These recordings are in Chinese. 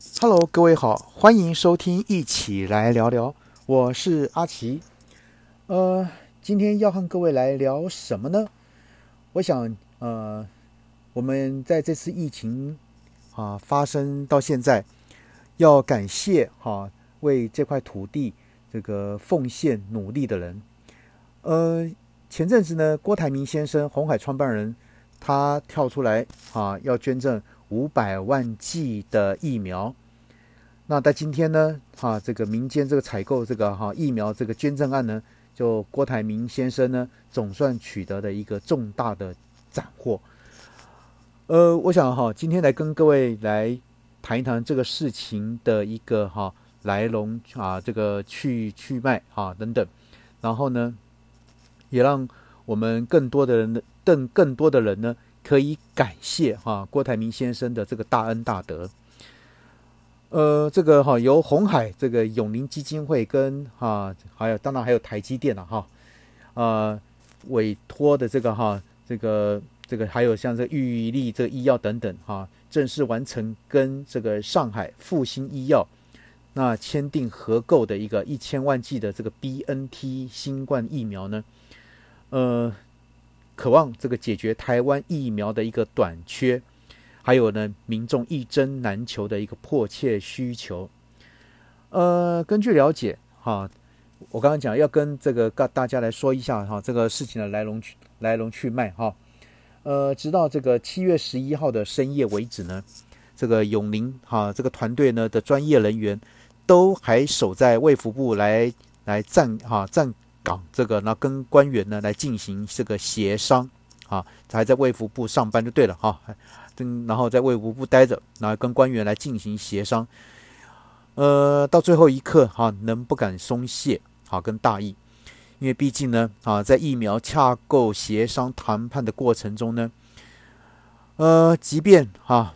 Hello，各位好，欢迎收听，一起来聊聊。我是阿奇。呃，今天要和各位来聊什么呢？我想，呃，我们在这次疫情啊发生到现在，要感谢哈为这块土地这个奉献努力的人。呃，前阵子呢，郭台铭先生，红海创办人，他跳出来啊，要捐赠五百万剂的疫苗。那在今天呢，哈，这个民间这个采购这个哈疫苗这个捐赠案呢，就郭台铭先生呢，总算取得了一个重大的斩获。呃，我想哈，今天来跟各位来谈一谈这个事情的一个哈来龙啊，这个去去脉啊等等，然后呢，也让我们更多的人更更多的人呢，可以感谢哈郭台铭先生的这个大恩大德。呃，这个哈由红海这个永宁基金会跟哈还有当然还有台积电了哈，呃委托的这个哈这个这个还有像这玉立这个医药等等哈，正式完成跟这个上海复兴医药那签订合购的一个一千万剂的这个 BNT 新冠疫苗呢，呃，渴望这个解决台湾疫苗的一个短缺。还有呢，民众一针难求的一个迫切需求。呃，根据了解，哈，我刚刚讲要跟这个大大家来说一下哈，这个事情的来龙去来龙去脉哈。呃，直到这个七月十一号的深夜为止呢，这个永宁哈这个团队呢的专业人员都还守在卫福部来来站哈站这个那跟官员呢来进行这个协商啊，还在卫福部上班就对了哈。然后在卫福部待着，然后跟官员来进行协商，呃，到最后一刻哈，能不敢松懈，啊跟大意，因为毕竟呢，啊，在疫苗洽购协商谈判的过程中呢，呃，即便哈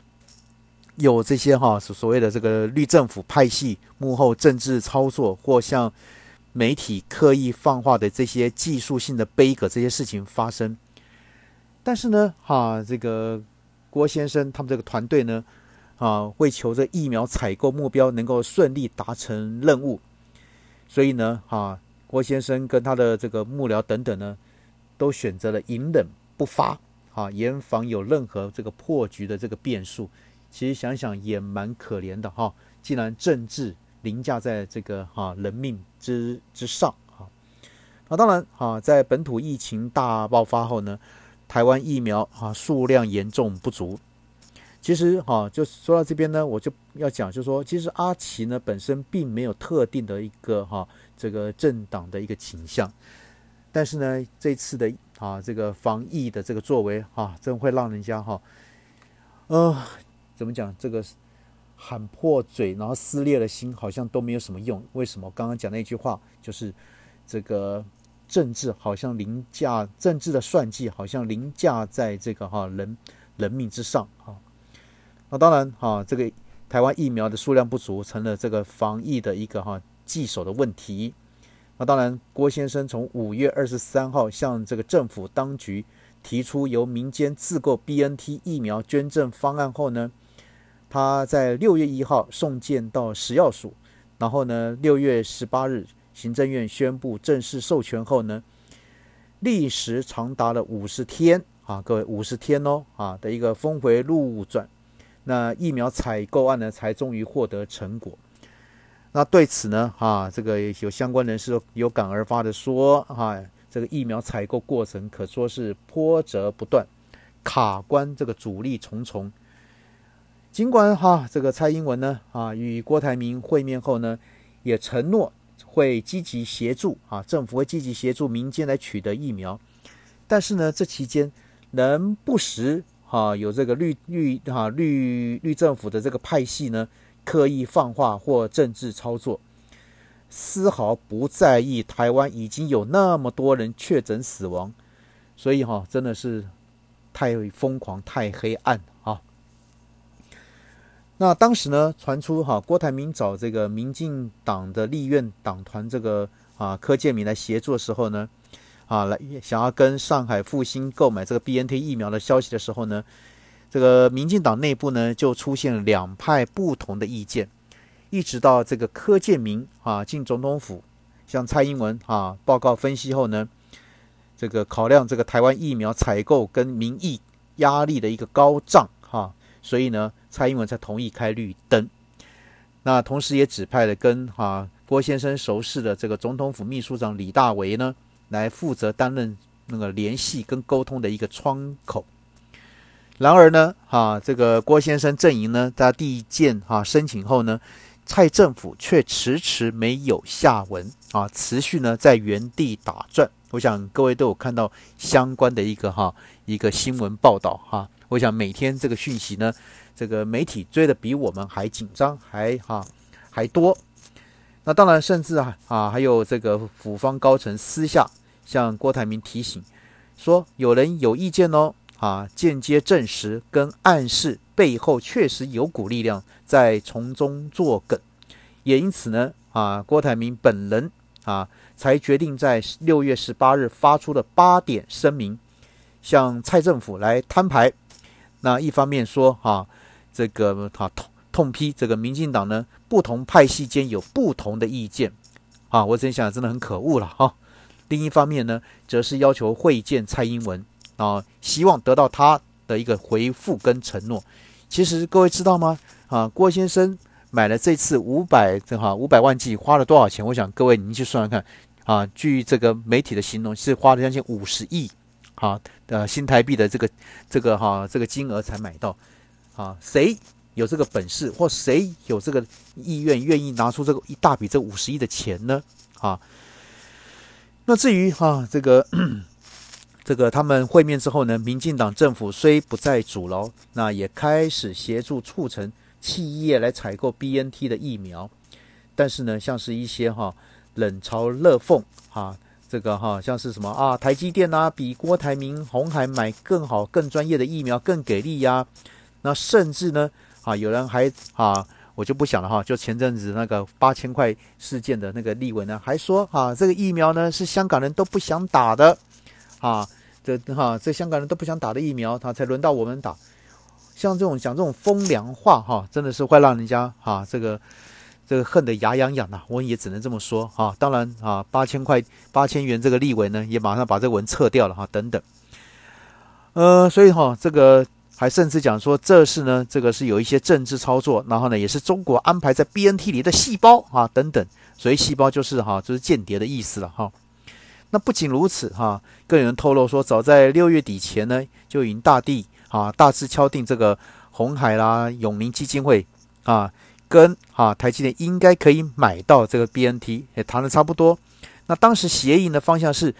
有这些哈所所谓的这个绿政府派系幕后政治操作，或像媒体刻意放话的这些技术性的悲歌这些事情发生，但是呢，哈这个。郭先生他们这个团队呢，啊，为求这疫苗采购目标能够顺利达成任务，所以呢，啊，郭先生跟他的这个幕僚等等呢，都选择了隐忍不发，啊，严防有任何这个破局的这个变数。其实想想也蛮可怜的哈，既然政治凌驾在这个哈人命之之上，哈，那当然，哈，在本土疫情大爆发后呢。台湾疫苗啊数量严重不足，其实哈就说到这边呢，我就要讲，就是说，其实阿奇呢本身并没有特定的一个哈这个政党的一个倾向，但是呢这次的啊这个防疫的这个作为哈，真会让人家哈，呃怎么讲这个喊破嘴，然后撕裂了心，好像都没有什么用。为什么？刚刚讲那句话就是这个。政治好像凌驾政治的算计，好像凌驾在这个哈人人命之上哈。那当然哈，这个台湾疫苗的数量不足，成了这个防疫的一个哈棘手的问题。那当然，郭先生从五月二十三号向这个政府当局提出由民间自购 BNT 疫苗捐赠方案后呢，他在六月一号送件到食药署，然后呢，六月十八日。行政院宣布正式授权后呢，历时长达了五十天啊，各位五十天哦啊的一个峰回路转，那疫苗采购案呢才终于获得成果。那对此呢啊，这个有相关人士有感而发的说啊，这个疫苗采购过程可说是波折不断，卡关这个阻力重重。尽管哈这个蔡英文呢啊与郭台铭会面后呢，也承诺。会积极协助啊，政府会积极协助民间来取得疫苗，但是呢，这期间能不时哈有这个绿绿哈绿绿政府的这个派系呢，刻意放话或政治操作，丝毫不在意台湾已经有那么多人确诊死亡，所以哈真的是太疯狂太黑暗啊。那当时呢，传出哈郭台铭找这个民进党的立院党团这个啊柯建明来协助的时候呢，啊来想要跟上海复兴购买这个 B N T 疫苗的消息的时候呢，这个民进党内部呢就出现两派不同的意见，一直到这个柯建明啊进总统府，向蔡英文啊报告分析后呢，这个考量这个台湾疫苗采购跟民意压力的一个高涨哈，所以呢蔡英文才同意开绿灯。那同时也指派了跟啊郭先生熟识的这个总统府秘书长李大为呢，来负责担任那个联系跟沟通的一个窗口。然而呢，哈这个郭先生阵营呢，在第一件哈申请后呢，蔡政府却迟迟没有下文啊，持续呢在原地打转。我想各位都有看到相关的一个哈一个新闻报道哈。我想每天这个讯息呢。这个媒体追的比我们还紧张，还哈还多。那当然，甚至啊啊，还有这个府方高层私下向郭台铭提醒，说有人有意见哦，啊，间接证实跟暗示背后确实有股力量在从中作梗。也因此呢，啊，郭台铭本人啊，才决定在六月十八日发出了八点声明，向蔡政府来摊牌。那一方面说啊。这个啊痛痛批这个民进党呢，不同派系间有不同的意见啊，我真想真的很可恶了哈。另一方面呢，则是要求会见蔡英文啊，希望得到他的一个回复跟承诺。其实各位知道吗？啊，郭先生买了这次五百正好五百万剂花了多少钱？我想各位您去算算看啊。据这个媒体的形容，是花了将近五十亿啊的新台币的这个这个哈这个金额才买到。啊，谁有这个本事，或谁有这个意愿，愿意拿出这个一大笔这五十亿的钱呢？啊，那至于哈这个 这个他们会面之后呢，民进党政府虽不再阻挠，那也开始协助促成企业来采购 B N T 的疫苗，但是呢，像是一些哈冷嘲热讽哈，这个哈像是什么啊，台积电啊，比郭台铭、红海买更好、更专业的疫苗更给力呀。那甚至呢，啊，有人还啊，我就不想了哈。就前阵子那个八千块事件的那个立委呢，还说啊，这个疫苗呢是香港人都不想打的，啊，这哈这香港人都不想打的疫苗，他才轮到我们打。像这种讲这种风凉话哈，真的是会让人家哈这个这个恨得牙痒痒呐。我也只能这么说哈。当然啊，八千块八千元这个立委呢，也马上把这个文撤掉了哈。等等，呃，所以哈这个。还甚至讲说，这是呢，这个是有一些政治操作，然后呢，也是中国安排在 BNT 里的细胞啊，等等。所以细胞就是哈，就是间谍的意思了哈。那不仅如此哈，更有人透露说，早在六月底前呢，就已经大地啊大致敲定这个红海啦、永宁基金会啊，跟啊台积电应该可以买到这个 BNT，也谈的差不多。那当时协议的方向是。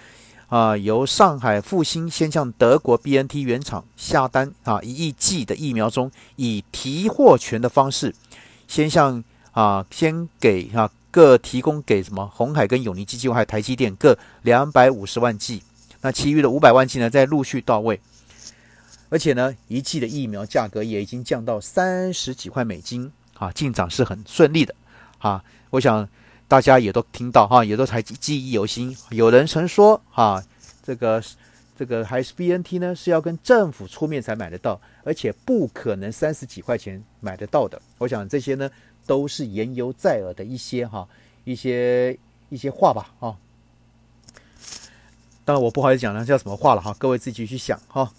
啊，由上海复兴先向德国 BNT 原厂下单啊一亿剂的疫苗中，以提货权的方式，先向啊先给啊各提供给什么红海跟永宁基金还有台积电各两百五十万剂，那其余的五百万剂呢再陆续到位，而且呢一剂的疫苗价格也已经降到三十几块美金啊，进展是很顺利的啊，我想。大家也都听到哈，也都还记忆犹新。有人曾说哈，这个这个还是 BNT 呢，是要跟政府出面才买得到，而且不可能三十几块钱买得到的。我想这些呢，都是言犹在耳的一些哈一些一些话吧啊。当然我不好意思讲那叫什么话了哈，各位自己去想哈。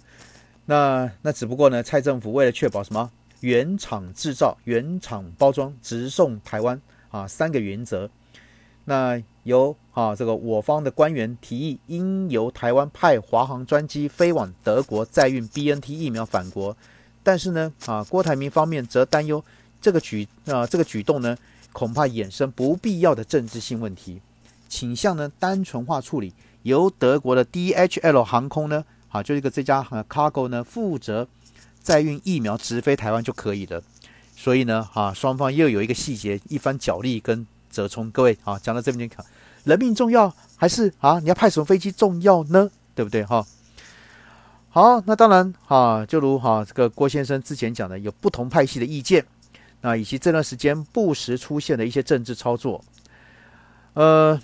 那那只不过呢，蔡政府为了确保什么原厂制造、原厂包装、直送台湾啊三个原则。那由啊这个我方的官员提议，应由台湾派华航专机飞往德国，载运 BNT 疫苗返国。但是呢，啊郭台铭方面则担忧这个举啊这个举动呢，恐怕衍生不必要的政治性问题，倾向呢单纯化处理，由德国的 DHL 航空呢，啊就一个这家 Cargo 呢负责载运疫苗直飞台湾就可以了。所以呢，啊双方又有一个细节一番角力跟。折冲，各位啊，讲到这边就看，人命重要还是啊？你要派什么飞机重要呢？对不对哈？好，那当然哈，就如哈这个郭先生之前讲的，有不同派系的意见，那以及这段时间不时出现的一些政治操作，呃，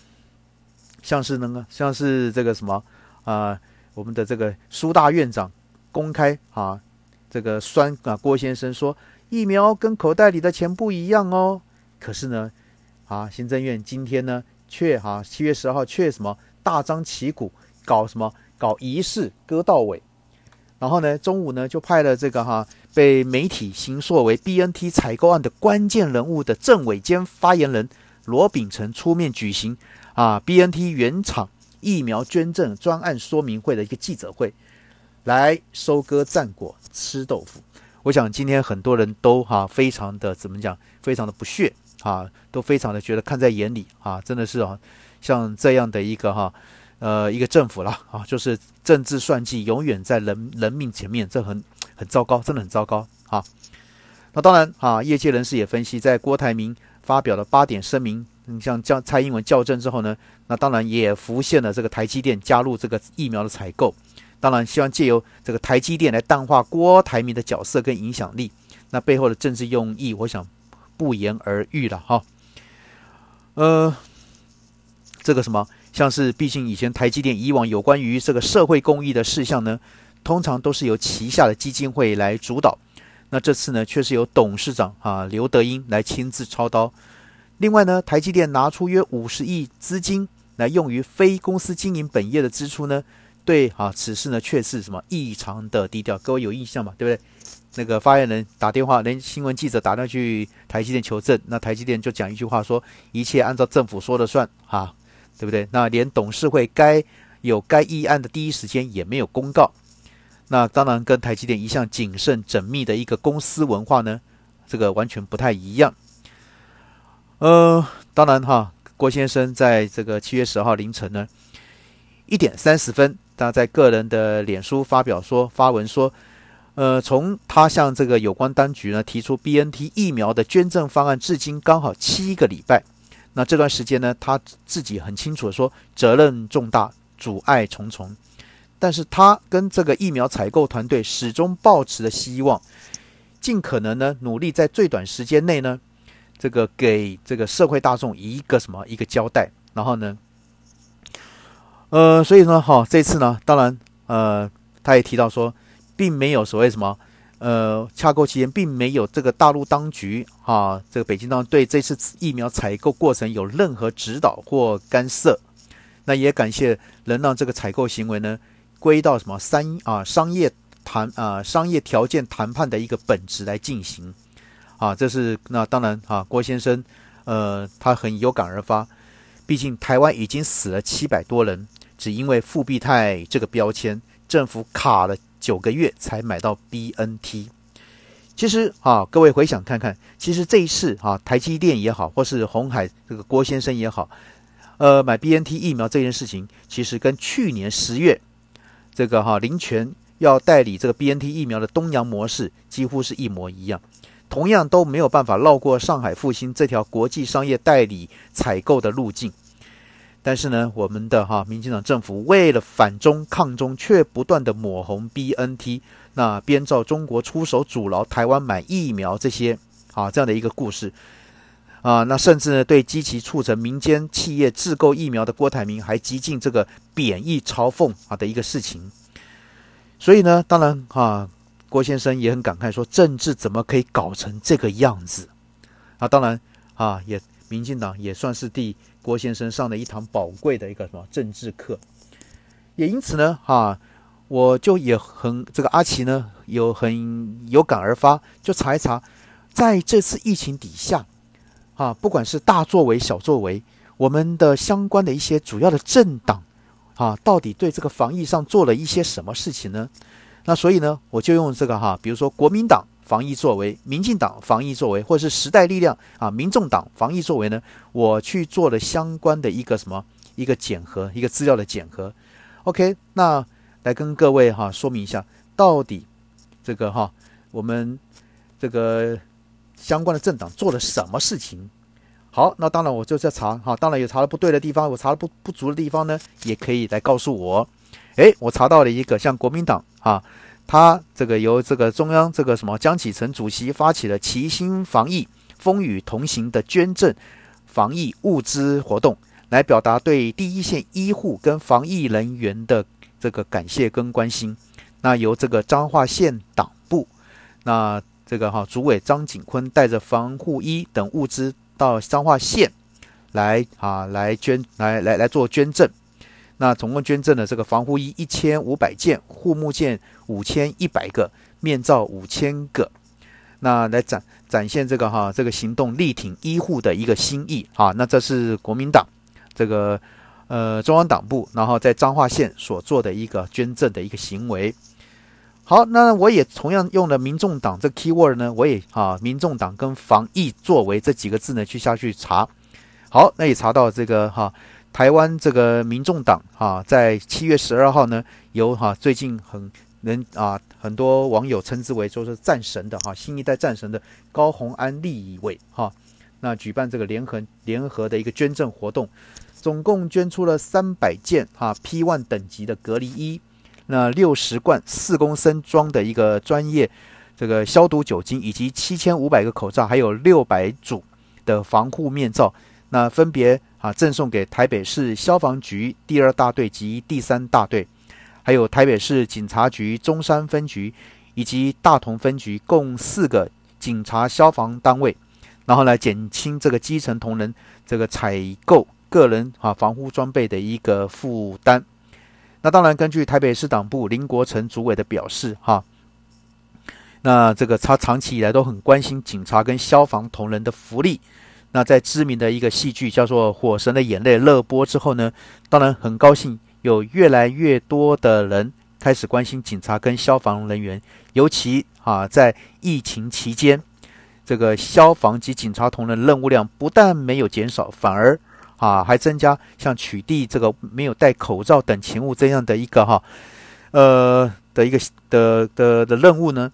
像是那个像是这个什么啊，我们的这个苏大院长公开啊这个酸啊郭先生说疫苗跟口袋里的钱不一样哦。可是呢，啊行政院今天呢却哈七月十号却什么大张旗鼓搞什么搞仪式割到尾，然后呢中午呢就派了这个哈被媒体形塑为 BNT 采购案的关键人物的政委兼发言人罗秉成出面举行啊 BNT 原厂疫苗捐赠专案说明会的一个记者会。来收割战果，吃豆腐。我想今天很多人都哈非常的怎么讲，非常的不屑啊，都非常的觉得看在眼里啊，真的是啊，像这样的一个哈呃一个政府了啊，就是政治算计永远在人人命前面，这很很糟糕，真的很糟糕啊。那当然啊，业界人士也分析，在郭台铭发表了八点声明，你像叫蔡英文校正之后呢，那当然也浮现了这个台积电加入这个疫苗的采购。当然，希望借由这个台积电来淡化郭台铭的角色跟影响力，那背后的政治用意，我想不言而喻了哈。呃，这个什么，像是毕竟以前台积电以往有关于这个社会公益的事项呢，通常都是由旗下的基金会来主导，那这次呢，却是由董事长啊刘德英来亲自操刀。另外呢，台积电拿出约五十亿资金来用于非公司经营本业的支出呢。对啊，此事呢却是什么异常的低调，各位有印象吗？对不对？那个发言人打电话，连新闻记者打电话去台积电求证，那台积电就讲一句话说，一切按照政府说了算，哈，对不对？那连董事会该有该议案的第一时间也没有公告，那当然跟台积电一向谨慎缜密的一个公司文化呢，这个完全不太一样。呃，当然哈，郭先生在这个七月十号凌晨呢一点三十分。他在个人的脸书发表说发文说，呃，从他向这个有关当局呢提出 BNT 疫苗的捐赠方案至今刚好七个礼拜。那这段时间呢，他自己很清楚的说，责任重大，阻碍重重。但是他跟这个疫苗采购团队始终抱持的希望，尽可能呢努力在最短时间内呢，这个给这个社会大众一个什么一个交代，然后呢。呃，所以呢，哈，这次呢，当然，呃，他也提到说，并没有所谓什么，呃，洽购期间并没有这个大陆当局，哈，这个北京当局对这次疫苗采购过程有任何指导或干涉。那也感谢能让这个采购行为呢，归到什么三啊商业谈啊商业条件谈判的一个本质来进行。啊，这是那当然啊，郭先生，呃，他很有感而发，毕竟台湾已经死了七百多人。只因为复必泰这个标签，政府卡了九个月才买到 BNT。其实啊，各位回想看看，其实这一次啊，台积电也好，或是红海这个郭先生也好，呃，买 BNT 疫苗这件事情，其实跟去年十月这个哈林权要代理这个 BNT 疫苗的东洋模式几乎是一模一样，同样都没有办法绕过上海复兴这条国际商业代理采购的路径。但是呢，我们的哈民进党政府为了反中抗中，却不断的抹红 BNT，那编造中国出手阻挠台湾买疫苗这些啊这样的一个故事啊，那甚至呢对积极促成民间企业自购疫苗的郭台铭，还极尽这个贬义嘲讽啊的一个事情。所以呢，当然啊，郭先生也很感慨说，政治怎么可以搞成这个样子啊？当然啊，也民进党也算是第。郭先生上的一堂宝贵的一个什么政治课，也因此呢，哈，我就也很这个阿奇呢有很有感而发，就查一查，在这次疫情底下，啊，不管是大作为小作为，我们的相关的一些主要的政党，啊，到底对这个防疫上做了一些什么事情呢？那所以呢，我就用这个哈，比如说国民党。防疫作为，民进党防疫作为，或者是时代力量啊，民众党防疫作为呢？我去做了相关的一个什么一个检核，一个资料的检核。OK，那来跟各位哈说明一下，到底这个哈我们这个相关的政党做了什么事情？好，那当然我就在查哈，当然有查的不对的地方，我查的不不足的地方呢，也可以来告诉我。诶，我查到了一个像国民党啊。他这个由这个中央这个什么江启臣主席发起了齐心防疫、风雨同行的捐赠防疫物资活动，来表达对第一线医护跟防疫人员的这个感谢跟关心。那由这个彰化县党部那这个哈，主委张景坤带着防护衣等物资到彰化县来啊，来捐，来来来做捐赠。那总共捐赠了这个防护衣一千五百件，护目镜五千一百个，面罩五千个。那来展展现这个哈，这个行动力挺医护的一个心意啊。那这是国民党这个呃中央党部，然后在彰化县所做的一个捐赠的一个行为。好，那我也同样用了民众党这 keyword 呢，我也啊，民众党跟防疫作为这几个字呢去下去查。好，那也查到这个哈，台湾这个民众党哈，在七月十二号呢，由哈最近很人啊很多网友称之为说是战神的哈新一代战神的高鸿安立委哈，那举办这个联合联合的一个捐赠活动，总共捐出了三百件哈 P one 等级的隔离衣。那六十罐四公升装的一个专业这个消毒酒精，以及七千五百个口罩，还有六百组的防护面罩，那分别啊赠送给台北市消防局第二大队及第三大队，还有台北市警察局中山分局以及大同分局共四个警察消防单位，然后来减轻这个基层同仁这个采购个人啊防护装备的一个负担。那当然，根据台北市党部林国成主委的表示，哈，那这个他长期以来都很关心警察跟消防同仁的福利。那在知名的一个戏剧叫做《火神的眼泪》热播之后呢，当然很高兴有越来越多的人开始关心警察跟消防人员，尤其啊在疫情期间，这个消防及警察同仁任务量不但没有减少，反而。啊，还增加像取缔这个没有戴口罩等勤务这样的一个哈，呃的一个的的的任务呢，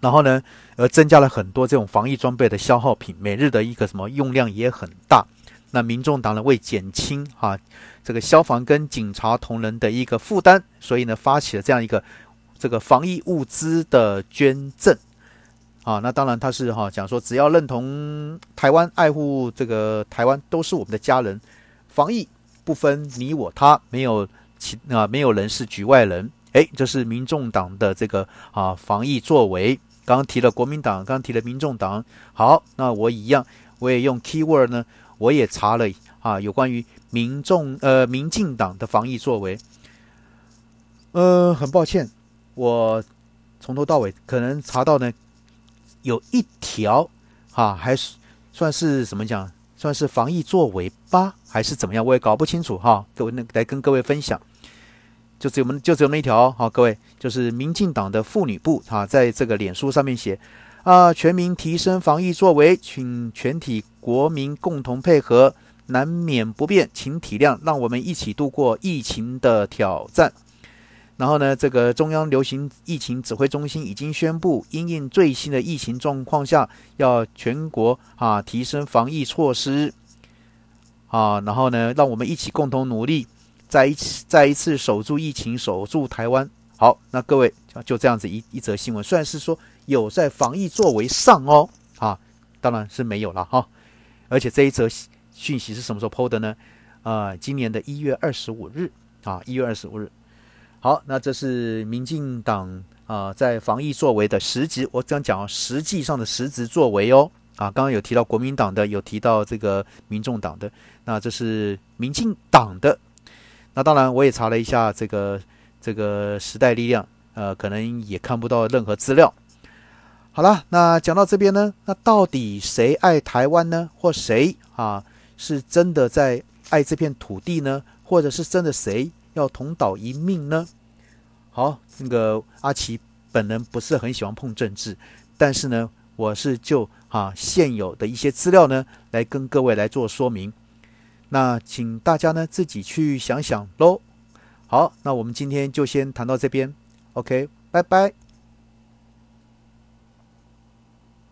然后呢，呃，增加了很多这种防疫装备的消耗品，每日的一个什么用量也很大。那民众党呢，为减轻哈这个消防跟警察同仁的一个负担，所以呢，发起了这样一个这个防疫物资的捐赠。啊，那当然他是哈讲说，只要认同台湾、爱护这个台湾，都是我们的家人。防疫不分你我他，没有其啊，没有人是局外人。哎，这是民众党的这个啊防疫作为。刚刚提了国民党，刚刚提了民众党。好，那我一样，我也用 keyword 呢，我也查了啊，有关于民众呃民进党的防疫作为。呃，很抱歉，我从头到尾可能查到呢。有一条，哈，还是算是怎么讲？算是防疫作为吧，还是怎么样？我也搞不清楚哈。各位，那来跟各位分享，就只有我们就只有那一条哈。各位，就是民进党的妇女部哈，在这个脸书上面写啊，全民提升防疫作为，请全体国民共同配合，难免不便，请体谅，让我们一起度过疫情的挑战。然后呢，这个中央流行疫情指挥中心已经宣布，因应最新的疫情状况下，要全国啊提升防疫措施啊，然后呢，让我们一起共同努力，再一次再一次守住疫情，守住台湾。好，那各位就这样子一一则新闻，虽然是说有在防疫作为上哦，啊，当然是没有了哈。而且这一则讯息是什么时候抛的呢？啊，今年的一月二十五日啊，一月二十五日。好，那这是民进党啊，在防疫作为的实质，我这样讲实际上的实质作为哦。啊，刚刚有提到国民党的，有提到这个民众党的，那这是民进党的。那当然，我也查了一下这个这个时代力量，呃，可能也看不到任何资料。好了，那讲到这边呢，那到底谁爱台湾呢？或谁啊是真的在爱这片土地呢？或者是真的谁？要同岛一命呢？好，那个阿奇本人不是很喜欢碰政治，但是呢，我是就啊现有的一些资料呢，来跟各位来做说明。那请大家呢自己去想想喽。好，那我们今天就先谈到这边。OK，拜拜。